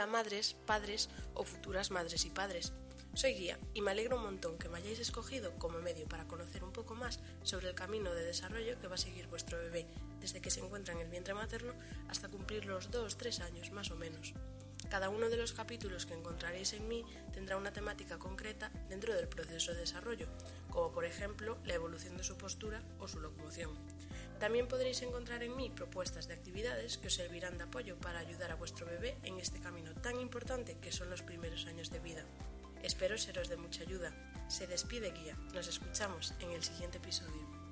Hola madres, padres o futuras madres y padres. Soy Guía y me alegro un montón que me hayáis escogido como medio para conocer un poco más sobre el camino de desarrollo que va a seguir vuestro bebé desde que se encuentra en el vientre materno hasta cumplir los 2-3 años más o menos. Cada uno de los capítulos que encontraréis en mí tendrá una temática concreta dentro del proceso de desarrollo, como por ejemplo la evolución de su postura o su locomoción. También podréis encontrar en mí propuestas de actividades que os servirán de apoyo para ayudar a vuestro bebé en este camino tan importante que son los primeros años de vida. Espero seros de mucha ayuda. Se despide Guía. Nos escuchamos en el siguiente episodio.